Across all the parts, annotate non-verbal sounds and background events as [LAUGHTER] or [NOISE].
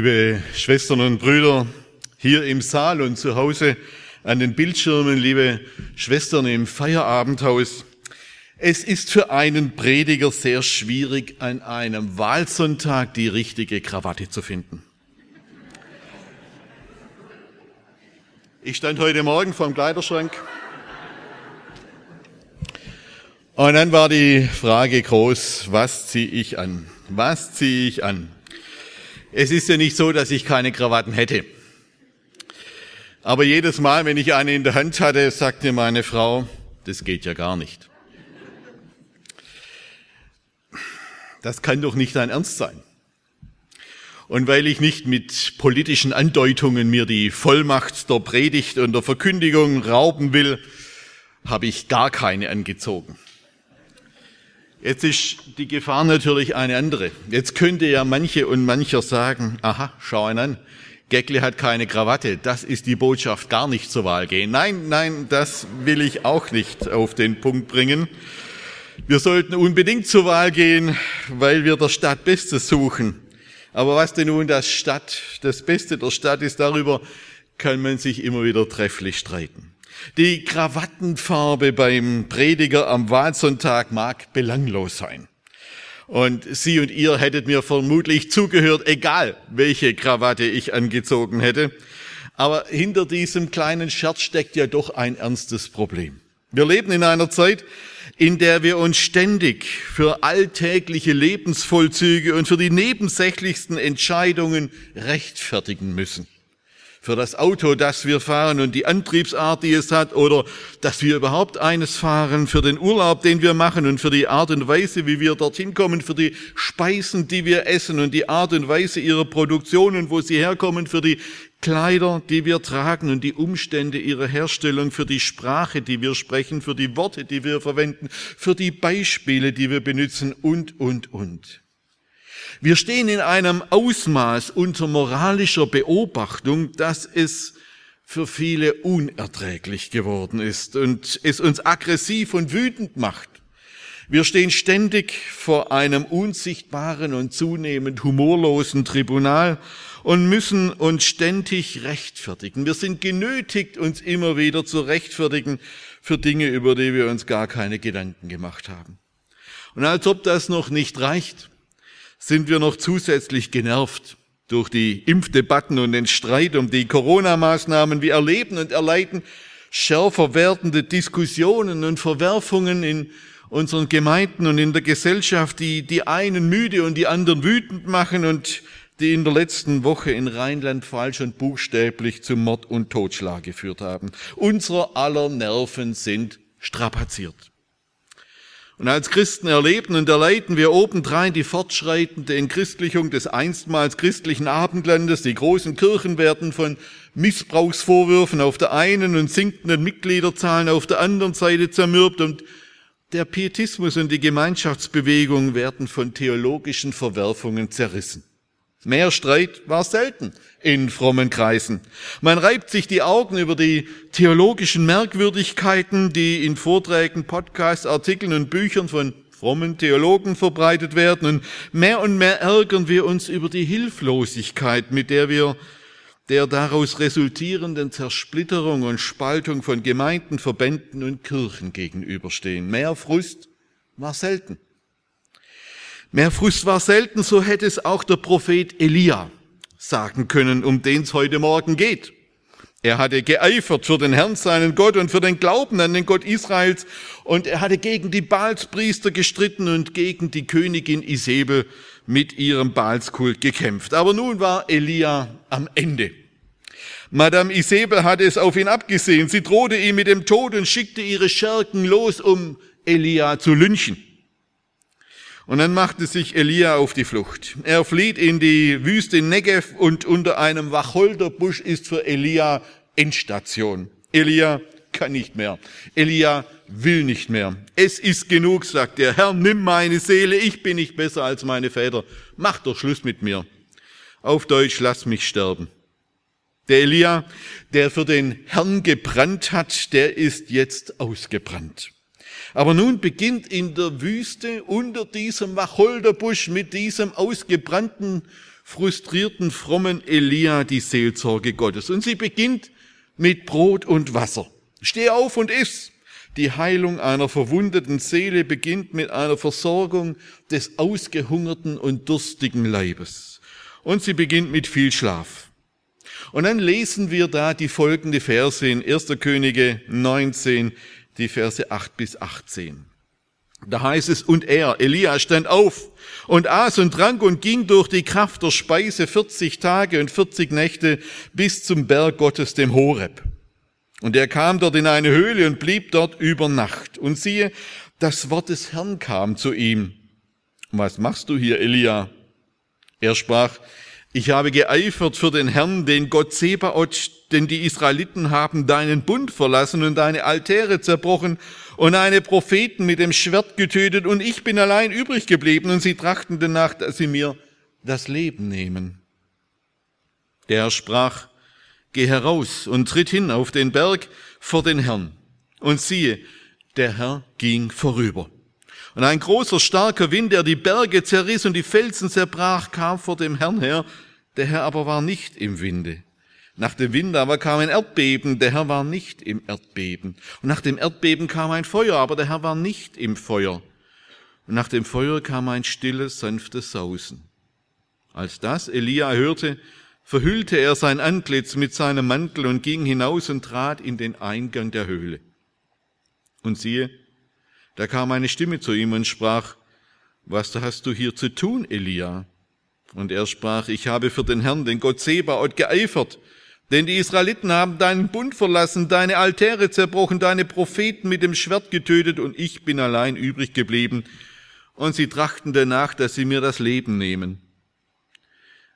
Liebe Schwestern und Brüder, hier im Saal und zu Hause an den Bildschirmen, liebe Schwestern im Feierabendhaus. Es ist für einen Prediger sehr schwierig, an einem Wahlsonntag die richtige Krawatte zu finden. Ich stand heute Morgen vor dem Kleiderschrank und dann war die Frage groß, was ziehe ich an? Was ziehe ich an? Es ist ja nicht so, dass ich keine Krawatten hätte. Aber jedes Mal, wenn ich eine in der Hand hatte, sagte meine Frau, das geht ja gar nicht. Das kann doch nicht dein Ernst sein. Und weil ich nicht mit politischen Andeutungen mir die Vollmacht der Predigt und der Verkündigung rauben will, habe ich gar keine angezogen. Jetzt ist die Gefahr natürlich eine andere. Jetzt könnte ja manche und mancher sagen, aha, schau einen an, Geckle hat keine Krawatte, das ist die Botschaft, gar nicht zur Wahl gehen. Nein, nein, das will ich auch nicht auf den Punkt bringen. Wir sollten unbedingt zur Wahl gehen, weil wir der Stadt Bestes suchen. Aber was denn nun das Stadt, das Beste der Stadt ist, darüber kann man sich immer wieder trefflich streiten. Die Krawattenfarbe beim Prediger am Wahlsonntag mag belanglos sein. Und Sie und ihr hättet mir vermutlich zugehört, egal welche Krawatte ich angezogen hätte. Aber hinter diesem kleinen Scherz steckt ja doch ein ernstes Problem. Wir leben in einer Zeit, in der wir uns ständig für alltägliche Lebensvollzüge und für die nebensächlichsten Entscheidungen rechtfertigen müssen für das Auto, das wir fahren und die Antriebsart, die es hat, oder dass wir überhaupt eines fahren, für den Urlaub, den wir machen und für die Art und Weise, wie wir dorthin kommen, für die Speisen, die wir essen und die Art und Weise ihrer Produktion und wo sie herkommen, für die Kleider, die wir tragen und die Umstände ihrer Herstellung, für die Sprache, die wir sprechen, für die Worte, die wir verwenden, für die Beispiele, die wir benutzen und, und, und. Wir stehen in einem Ausmaß unter moralischer Beobachtung, dass es für viele unerträglich geworden ist und es uns aggressiv und wütend macht. Wir stehen ständig vor einem unsichtbaren und zunehmend humorlosen Tribunal und müssen uns ständig rechtfertigen. Wir sind genötigt, uns immer wieder zu rechtfertigen für Dinge, über die wir uns gar keine Gedanken gemacht haben. Und als ob das noch nicht reicht, sind wir noch zusätzlich genervt durch die Impfdebatten und den Streit um die Corona-Maßnahmen. Wir erleben und erleiden schärfer werdende Diskussionen und Verwerfungen in unseren Gemeinden und in der Gesellschaft, die die einen müde und die anderen wütend machen und die in der letzten Woche in Rheinland falsch und buchstäblich zu Mord und Totschlag geführt haben. Unser aller Nerven sind strapaziert. Und als Christen erleben und erleiden wir obendrein die fortschreitende Entchristlichung des einstmals christlichen Abendlandes. Die großen Kirchen werden von Missbrauchsvorwürfen auf der einen und sinkenden Mitgliederzahlen auf der anderen Seite zermürbt und der Pietismus und die Gemeinschaftsbewegung werden von theologischen Verwerfungen zerrissen. Mehr Streit war selten in frommen Kreisen. Man reibt sich die Augen über die theologischen Merkwürdigkeiten, die in Vorträgen, Podcasts, Artikeln und Büchern von frommen Theologen verbreitet werden. Und mehr und mehr ärgern wir uns über die Hilflosigkeit, mit der wir der daraus resultierenden Zersplitterung und Spaltung von Gemeinden, Verbänden und Kirchen gegenüberstehen. Mehr Frust war selten. Mehr Frust war selten, so hätte es auch der Prophet Elia sagen können, um den es heute Morgen geht. Er hatte geeifert für den Herrn, seinen Gott, und für den Glauben an den Gott Israels, und er hatte gegen die Baalspriester gestritten und gegen die Königin Isabel mit ihrem Baalskult gekämpft. Aber nun war Elia am Ende. Madame Isabel hatte es auf ihn abgesehen. Sie drohte ihm mit dem Tod und schickte ihre Schergen los, um Elia zu lynchen. Und dann machte sich Elia auf die Flucht. Er flieht in die Wüste Negev und unter einem Wacholderbusch ist für Elia Endstation. Elia kann nicht mehr. Elia will nicht mehr. Es ist genug, sagt er. Herr, nimm meine Seele. Ich bin nicht besser als meine Väter. Mach doch Schluss mit mir. Auf Deutsch, lass mich sterben. Der Elia, der für den Herrn gebrannt hat, der ist jetzt ausgebrannt. Aber nun beginnt in der Wüste unter diesem Wacholderbusch mit diesem ausgebrannten, frustrierten, frommen Elia die Seelsorge Gottes. Und sie beginnt mit Brot und Wasser. Steh auf und iss. Die Heilung einer verwundeten Seele beginnt mit einer Versorgung des ausgehungerten und durstigen Leibes. Und sie beginnt mit viel Schlaf. Und dann lesen wir da die folgende Verse in 1. Könige 19, die Verse 8 bis 18. Da heißt es, und er, Elia, stand auf und aß und trank und ging durch die Kraft der Speise 40 Tage und 40 Nächte bis zum Berg Gottes, dem Horeb. Und er kam dort in eine Höhle und blieb dort über Nacht. Und siehe, das Wort des Herrn kam zu ihm. Was machst du hier, Elia? Er sprach, ich habe geeifert für den Herrn, den Gott Sebaot, denn die Israeliten haben deinen Bund verlassen und deine Altäre zerbrochen und deine Propheten mit dem Schwert getötet und ich bin allein übrig geblieben und sie trachten danach, dass sie mir das Leben nehmen. Der sprach, geh heraus und tritt hin auf den Berg vor den Herrn. Und siehe, der Herr ging vorüber. Und ein großer, starker Wind, der die Berge zerriss und die Felsen zerbrach, kam vor dem Herrn her. Der Herr aber war nicht im Winde. Nach dem Wind aber kam ein Erdbeben, der Herr war nicht im Erdbeben. Und nach dem Erdbeben kam ein Feuer, aber der Herr war nicht im Feuer. Und nach dem Feuer kam ein stilles, sanftes Sausen. Als das Elia hörte, verhüllte er sein Antlitz mit seinem Mantel und ging hinaus und trat in den Eingang der Höhle. Und siehe, da kam eine Stimme zu ihm und sprach, was hast du hier zu tun, Elia? Und er sprach, ich habe für den Herrn, den Gott Sebaot, geeifert, denn die Israeliten haben deinen Bund verlassen, deine Altäre zerbrochen, deine Propheten mit dem Schwert getötet und ich bin allein übrig geblieben. Und sie trachten danach, dass sie mir das Leben nehmen.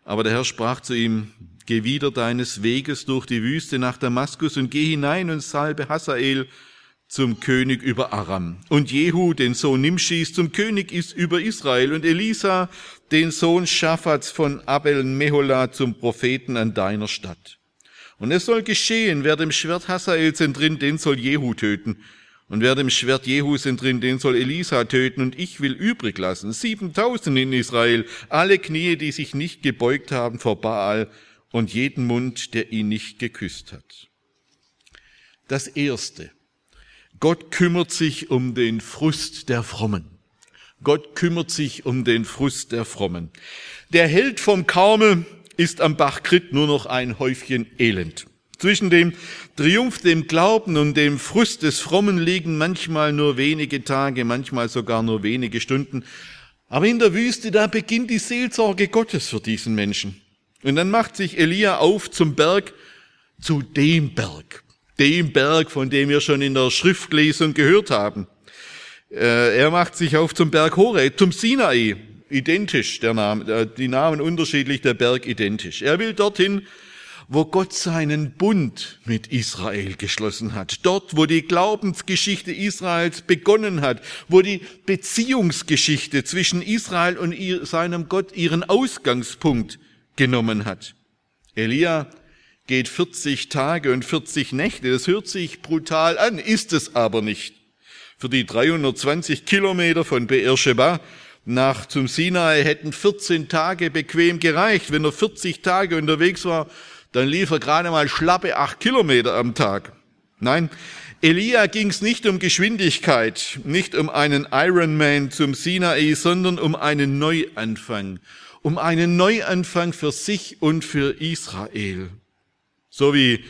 Aber der Herr sprach zu ihm, geh wieder deines Weges durch die Wüste nach Damaskus und geh hinein und salbe Hazael, zum König über Aram. Und Jehu, den Sohn Nimschis, zum König ist über Israel. Und Elisa, den Sohn Schaphats von Abel Mehola, zum Propheten an deiner Stadt. Und es soll geschehen, wer dem Schwert Hazaels entrinnt, den soll Jehu töten. Und wer dem Schwert Jehus entrinnt, den soll Elisa töten. Und ich will übrig lassen, siebentausend in Israel, alle Knie, die sich nicht gebeugt haben vor Baal und jeden Mund, der ihn nicht geküsst hat. Das erste Gott kümmert sich um den Frust der Frommen. Gott kümmert sich um den Frust der Frommen. Der Held vom Karmel ist am Bach Krit nur noch ein Häufchen Elend. Zwischen dem Triumph, dem Glauben und dem Frust des Frommen liegen manchmal nur wenige Tage, manchmal sogar nur wenige Stunden. Aber in der Wüste, da beginnt die Seelsorge Gottes für diesen Menschen. Und dann macht sich Elia auf zum Berg, zu dem Berg, dem Berg, von dem wir schon in der Schriftlesung gehört haben. Äh, er macht sich auf zum Berg Horeb, zum Sinai, identisch der Name, äh, die Namen unterschiedlich, der Berg identisch. Er will dorthin, wo Gott seinen Bund mit Israel geschlossen hat. Dort, wo die Glaubensgeschichte Israels begonnen hat, wo die Beziehungsgeschichte zwischen Israel und seinem Gott ihren Ausgangspunkt genommen hat. Elia geht 40 Tage und 40 Nächte. Das hört sich brutal an, ist es aber nicht. Für die 320 Kilometer von Beersheba nach zum Sinai hätten 14 Tage bequem gereicht. Wenn er 40 Tage unterwegs war, dann lief er gerade mal schlappe acht Kilometer am Tag. Nein, Elia ging es nicht um Geschwindigkeit, nicht um einen Ironman zum Sinai, sondern um einen Neuanfang, um einen Neuanfang für sich und für Israel. So wie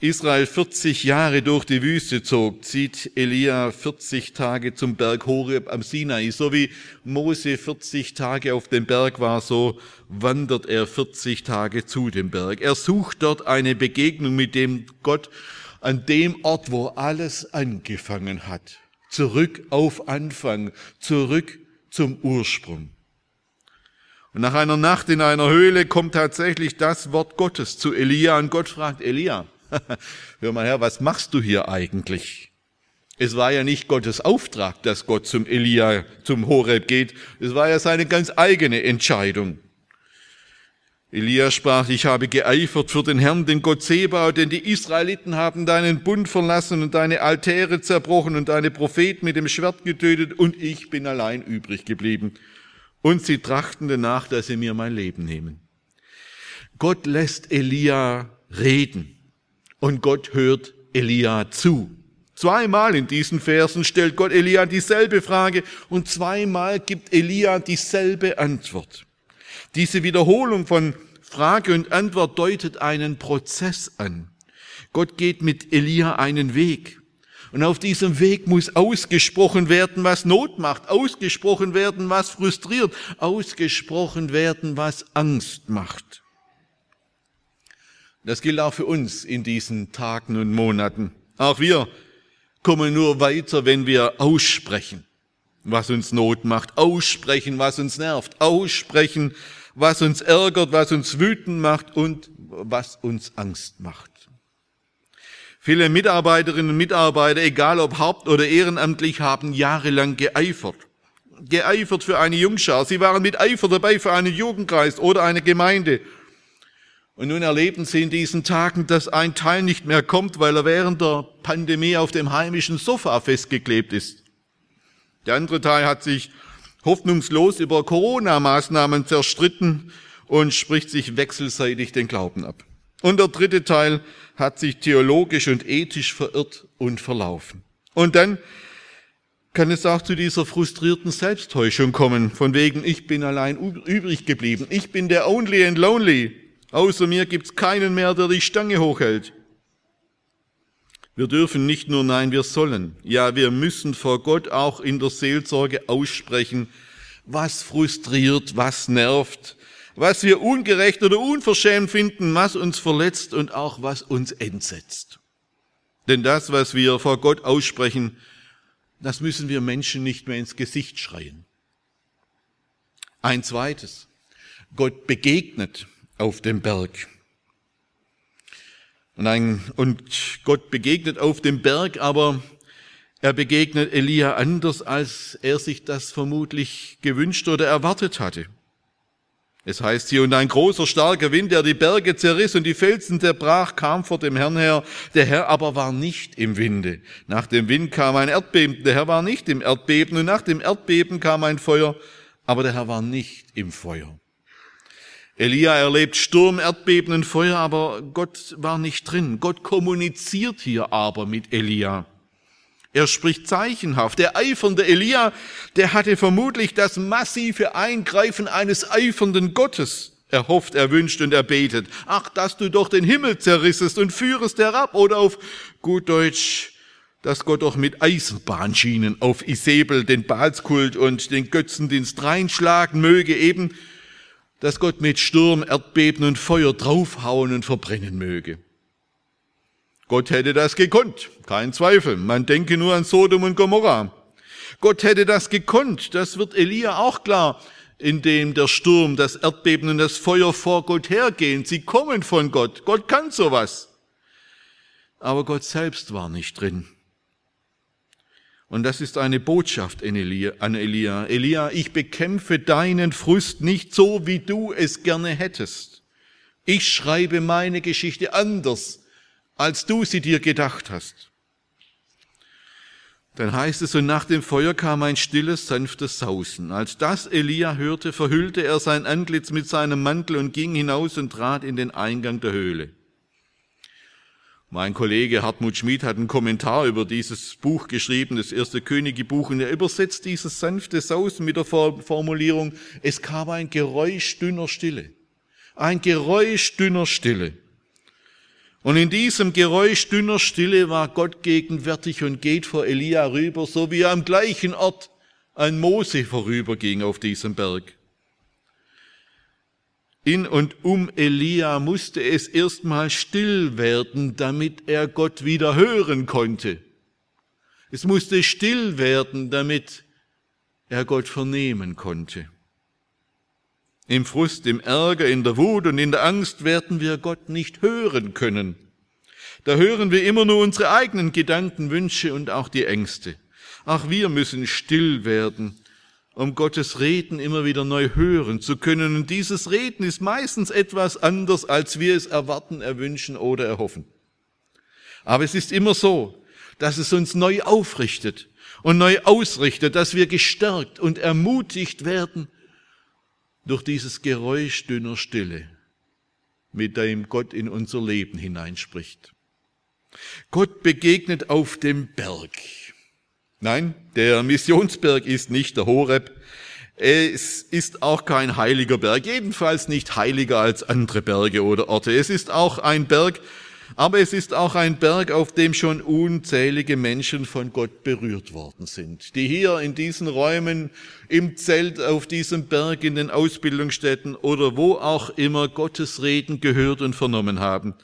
Israel 40 Jahre durch die Wüste zog, zieht Elia 40 Tage zum Berg Horeb am Sinai. So wie Mose 40 Tage auf dem Berg war, so wandert er 40 Tage zu dem Berg. Er sucht dort eine Begegnung mit dem Gott an dem Ort, wo alles angefangen hat. Zurück auf Anfang, zurück zum Ursprung. Und nach einer Nacht in einer Höhle kommt tatsächlich das Wort Gottes zu Elia und Gott fragt Elia, [LAUGHS] hör mal her, was machst du hier eigentlich? Es war ja nicht Gottes Auftrag, dass Gott zum Elia, zum Horeb geht. Es war ja seine ganz eigene Entscheidung. Elia sprach, ich habe geeifert für den Herrn, den Gott Sebau, denn die Israeliten haben deinen Bund verlassen und deine Altäre zerbrochen und deine Propheten mit dem Schwert getötet und ich bin allein übrig geblieben. Und sie trachten danach, dass sie mir mein Leben nehmen. Gott lässt Elia reden und Gott hört Elia zu. Zweimal in diesen Versen stellt Gott Elia dieselbe Frage und zweimal gibt Elia dieselbe Antwort. Diese Wiederholung von Frage und Antwort deutet einen Prozess an. Gott geht mit Elia einen Weg. Und auf diesem Weg muss ausgesprochen werden, was Not macht, ausgesprochen werden, was frustriert, ausgesprochen werden, was Angst macht. Das gilt auch für uns in diesen Tagen und Monaten. Auch wir kommen nur weiter, wenn wir aussprechen, was uns Not macht, aussprechen, was uns nervt, aussprechen, was uns ärgert, was uns wütend macht und was uns Angst macht. Viele Mitarbeiterinnen und Mitarbeiter, egal ob haupt- oder ehrenamtlich, haben jahrelang geeifert. Geeifert für eine Jungschar. Sie waren mit Eifer dabei für einen Jugendkreis oder eine Gemeinde und nun erleben Sie in diesen Tagen, dass ein Teil nicht mehr kommt, weil er während der Pandemie auf dem heimischen Sofa festgeklebt ist. Der andere Teil hat sich hoffnungslos über Corona-Maßnahmen zerstritten und spricht sich wechselseitig den Glauben ab. Und der dritte Teil hat sich theologisch und ethisch verirrt und verlaufen. Und dann kann es auch zu dieser frustrierten Selbsttäuschung kommen, von wegen, ich bin allein übrig geblieben, ich bin der Only and Lonely, Außer mir gibt's keinen mehr, der die Stange hochhält. Wir dürfen nicht nur, nein, wir sollen. Ja, wir müssen vor Gott auch in der Seelsorge aussprechen, was frustriert, was nervt, was wir ungerecht oder unverschämt finden, was uns verletzt und auch was uns entsetzt. Denn das, was wir vor Gott aussprechen, das müssen wir Menschen nicht mehr ins Gesicht schreien. Ein zweites. Gott begegnet auf dem Berg. Und, ein, und Gott begegnet auf dem Berg, aber er begegnet Elia anders, als er sich das vermutlich gewünscht oder erwartet hatte. Es heißt hier, und ein großer, starker Wind, der die Berge zerriss und die Felsen zerbrach, kam vor dem Herrn her. Der Herr aber war nicht im Winde. Nach dem Wind kam ein Erdbeben, der Herr war nicht im Erdbeben. Und nach dem Erdbeben kam ein Feuer, aber der Herr war nicht im Feuer. Elia erlebt Sturm, Erdbeben und Feuer, aber Gott war nicht drin. Gott kommuniziert hier aber mit Elia. Er spricht zeichenhaft. Der eifernde Elia, der hatte vermutlich das massive Eingreifen eines eifernden Gottes erhofft, erwünscht und erbetet. Ach, dass du doch den Himmel zerrissest und führest herab oder auf gut Deutsch, dass Gott doch mit Eisenbahnschienen auf Isabel den Balskult und den Götzendienst reinschlagen möge, eben dass Gott mit Sturm, Erdbeben und Feuer draufhauen und verbrennen möge. Gott hätte das gekonnt, kein Zweifel. Man denke nur an Sodom und Gomorra. Gott hätte das gekonnt, das wird Elia auch klar, indem der Sturm, das Erdbeben und das Feuer vor Gott hergehen. Sie kommen von Gott. Gott kann sowas. Aber Gott selbst war nicht drin. Und das ist eine Botschaft an Elia. Elia, ich bekämpfe deinen Frust nicht so, wie du es gerne hättest. Ich schreibe meine Geschichte anders, als du sie dir gedacht hast. Dann heißt es, und nach dem Feuer kam ein stilles, sanftes Sausen. Als das Elia hörte, verhüllte er sein Antlitz mit seinem Mantel und ging hinaus und trat in den Eingang der Höhle. Mein Kollege Hartmut Schmid hat einen Kommentar über dieses Buch geschrieben, das erste Könige-Buch, und er übersetzt dieses sanfte Sausen mit der Formulierung, es kam ein Geräusch dünner Stille. Ein Geräusch dünner Stille. Und in diesem Geräusch dünner Stille war Gott gegenwärtig und geht vor Elia rüber, so wie er am gleichen Ort an Mose vorüberging auf diesem Berg. In und um Elia musste es erstmal still werden, damit er Gott wieder hören konnte. Es musste still werden, damit er Gott vernehmen konnte. Im Frust, im Ärger, in der Wut und in der Angst werden wir Gott nicht hören können. Da hören wir immer nur unsere eigenen Gedanken, Wünsche und auch die Ängste. Ach, wir müssen still werden, um Gottes Reden immer wieder neu hören zu können. Und dieses Reden ist meistens etwas anders, als wir es erwarten, erwünschen oder erhoffen. Aber es ist immer so, dass es uns neu aufrichtet und neu ausrichtet, dass wir gestärkt und ermutigt werden durch dieses Geräusch dünner Stille, mit dem Gott in unser Leben hineinspricht. Gott begegnet auf dem Berg. Nein, der Missionsberg ist nicht der Horeb. Es ist auch kein heiliger Berg, jedenfalls nicht heiliger als andere Berge oder Orte. Es ist auch ein Berg, aber es ist auch ein Berg, auf dem schon unzählige Menschen von Gott berührt worden sind, die hier in diesen Räumen, im Zelt auf diesem Berg, in den Ausbildungsstätten oder wo auch immer Gottes Reden gehört und vernommen haben.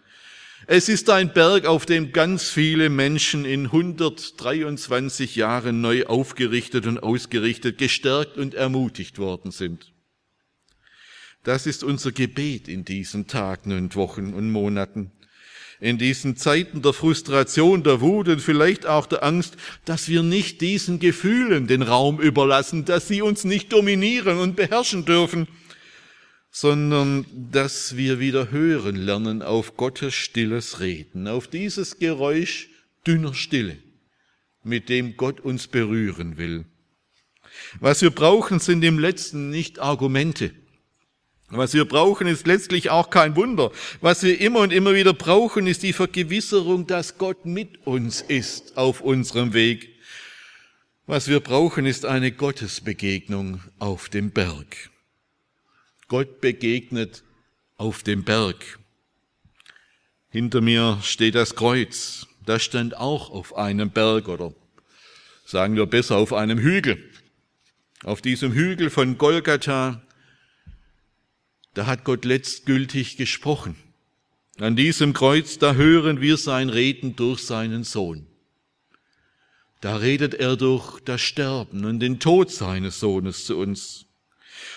Es ist ein Berg, auf dem ganz viele Menschen in 123 Jahren neu aufgerichtet und ausgerichtet, gestärkt und ermutigt worden sind. Das ist unser Gebet in diesen Tagen und Wochen und Monaten in diesen Zeiten der Frustration, der Wut und vielleicht auch der Angst, dass wir nicht diesen Gefühlen den Raum überlassen, dass sie uns nicht dominieren und beherrschen dürfen, sondern dass wir wieder hören lernen auf Gottes stilles Reden, auf dieses Geräusch dünner Stille, mit dem Gott uns berühren will. Was wir brauchen, sind im letzten nicht Argumente, was wir brauchen, ist letztlich auch kein Wunder. Was wir immer und immer wieder brauchen, ist die Vergewisserung, dass Gott mit uns ist auf unserem Weg. Was wir brauchen, ist eine Gottesbegegnung auf dem Berg. Gott begegnet auf dem Berg. Hinter mir steht das Kreuz. Das stand auch auf einem Berg oder sagen wir besser auf einem Hügel. Auf diesem Hügel von Golgatha da hat Gott letztgültig gesprochen. An diesem Kreuz, da hören wir sein Reden durch seinen Sohn. Da redet er durch das Sterben und den Tod seines Sohnes zu uns.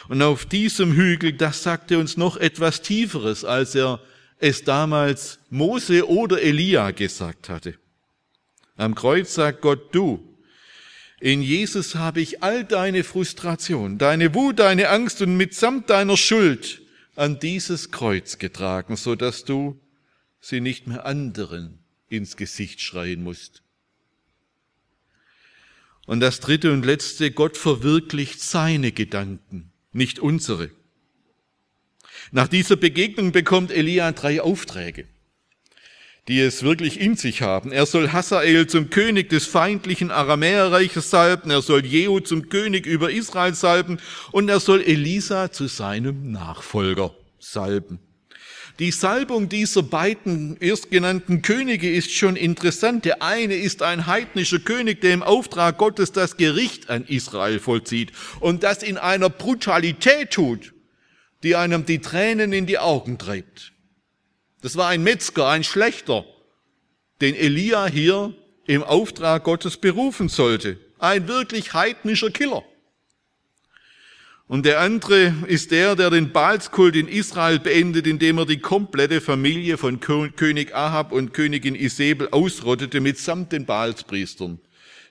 Und auf diesem Hügel, das sagt er uns noch etwas Tieferes, als er es damals Mose oder Elia gesagt hatte. Am Kreuz sagt Gott, du, in Jesus habe ich all deine Frustration, deine Wut, deine Angst und mitsamt deiner Schuld an dieses Kreuz getragen, so dass du sie nicht mehr anderen ins Gesicht schreien musst. Und das dritte und letzte, Gott verwirklicht seine Gedanken, nicht unsere. Nach dieser Begegnung bekommt Elia drei Aufträge die es wirklich in sich haben. Er soll Hazael zum König des feindlichen Aramäerreiches salben, er soll Jehu zum König über Israel salben und er soll Elisa zu seinem Nachfolger salben. Die Salbung dieser beiden erstgenannten Könige ist schon interessant. Der eine ist ein heidnischer König, der im Auftrag Gottes das Gericht an Israel vollzieht und das in einer Brutalität tut, die einem die Tränen in die Augen treibt. Das war ein Metzger, ein Schlechter, den Elia hier im Auftrag Gottes berufen sollte. Ein wirklich heidnischer Killer. Und der andere ist der, der den Baalskult in Israel beendet, indem er die komplette Familie von König Ahab und Königin Isabel ausrottete mitsamt den Baalspriestern.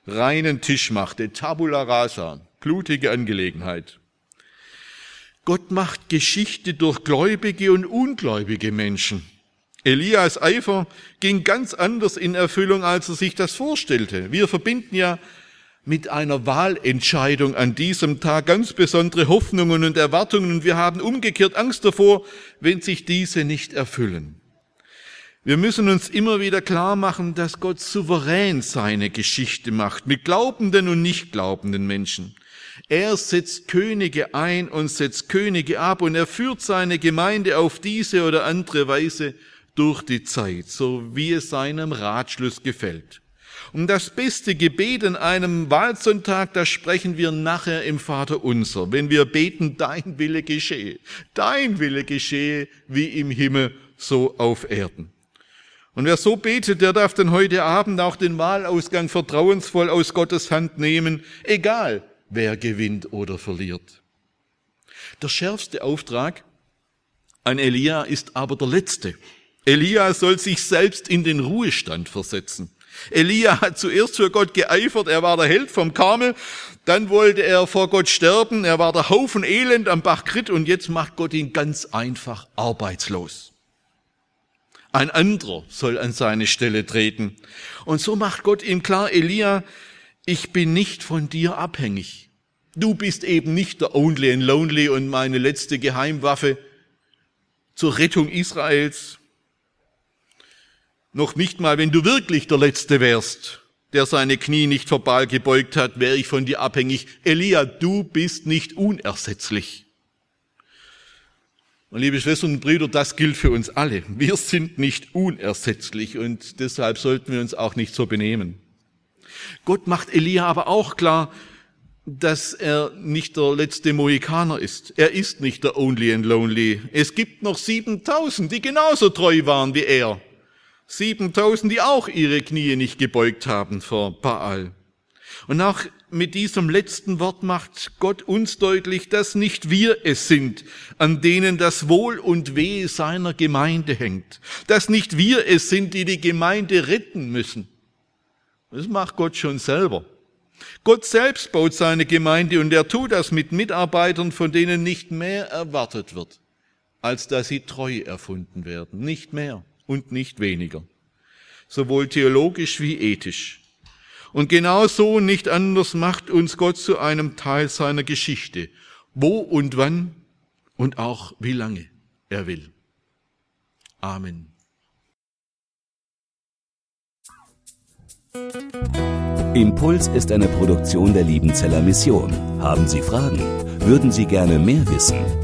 Reinen Tisch machte, tabula rasa, blutige Angelegenheit. Gott macht Geschichte durch gläubige und ungläubige Menschen. Elias Eifer ging ganz anders in Erfüllung, als er sich das vorstellte. Wir verbinden ja mit einer Wahlentscheidung an diesem Tag ganz besondere Hoffnungen und Erwartungen und wir haben umgekehrt Angst davor, wenn sich diese nicht erfüllen. Wir müssen uns immer wieder klar machen, dass Gott souverän seine Geschichte macht, mit glaubenden und nicht glaubenden Menschen. Er setzt Könige ein und setzt Könige ab und er führt seine Gemeinde auf diese oder andere Weise durch die Zeit, so wie es seinem Ratschluss gefällt. Und das beste Gebet an einem Wahlsonntag, das sprechen wir nachher im Vater unser, wenn wir beten, dein Wille geschehe, dein Wille geschehe, wie im Himmel, so auf Erden. Und wer so betet, der darf dann heute Abend auch den Wahlausgang vertrauensvoll aus Gottes Hand nehmen, egal wer gewinnt oder verliert. Der schärfste Auftrag an Elia ist aber der letzte. Elia soll sich selbst in den Ruhestand versetzen. Elia hat zuerst für Gott geeifert, er war der Held vom Karmel, dann wollte er vor Gott sterben, er war der Haufen Elend am Bach Krit und jetzt macht Gott ihn ganz einfach arbeitslos. Ein anderer soll an seine Stelle treten. Und so macht Gott ihm klar, Elia, ich bin nicht von dir abhängig. Du bist eben nicht der Only and Lonely und meine letzte Geheimwaffe zur Rettung Israels. Noch nicht mal, wenn du wirklich der Letzte wärst, der seine Knie nicht verbal gebeugt hat, wäre ich von dir abhängig. Elia, du bist nicht unersetzlich. Und liebe Schwestern und Brüder, das gilt für uns alle. Wir sind nicht unersetzlich und deshalb sollten wir uns auch nicht so benehmen. Gott macht Elia aber auch klar, dass er nicht der letzte Mohikaner ist. Er ist nicht der Only and Lonely. Es gibt noch 7000, die genauso treu waren wie er. 7000, die auch ihre Knie nicht gebeugt haben vor Baal. Und auch mit diesem letzten Wort macht Gott uns deutlich, dass nicht wir es sind, an denen das Wohl und Weh seiner Gemeinde hängt. Dass nicht wir es sind, die die Gemeinde retten müssen. Das macht Gott schon selber. Gott selbst baut seine Gemeinde und er tut das mit Mitarbeitern, von denen nicht mehr erwartet wird, als dass sie treu erfunden werden. Nicht mehr und nicht weniger. Sowohl theologisch wie ethisch. Und genau so nicht anders macht uns Gott zu einem Teil seiner Geschichte. Wo und wann und auch wie lange er will. Amen. Impuls ist eine Produktion der Liebenzeller Mission. Haben Sie Fragen? Würden Sie gerne mehr wissen?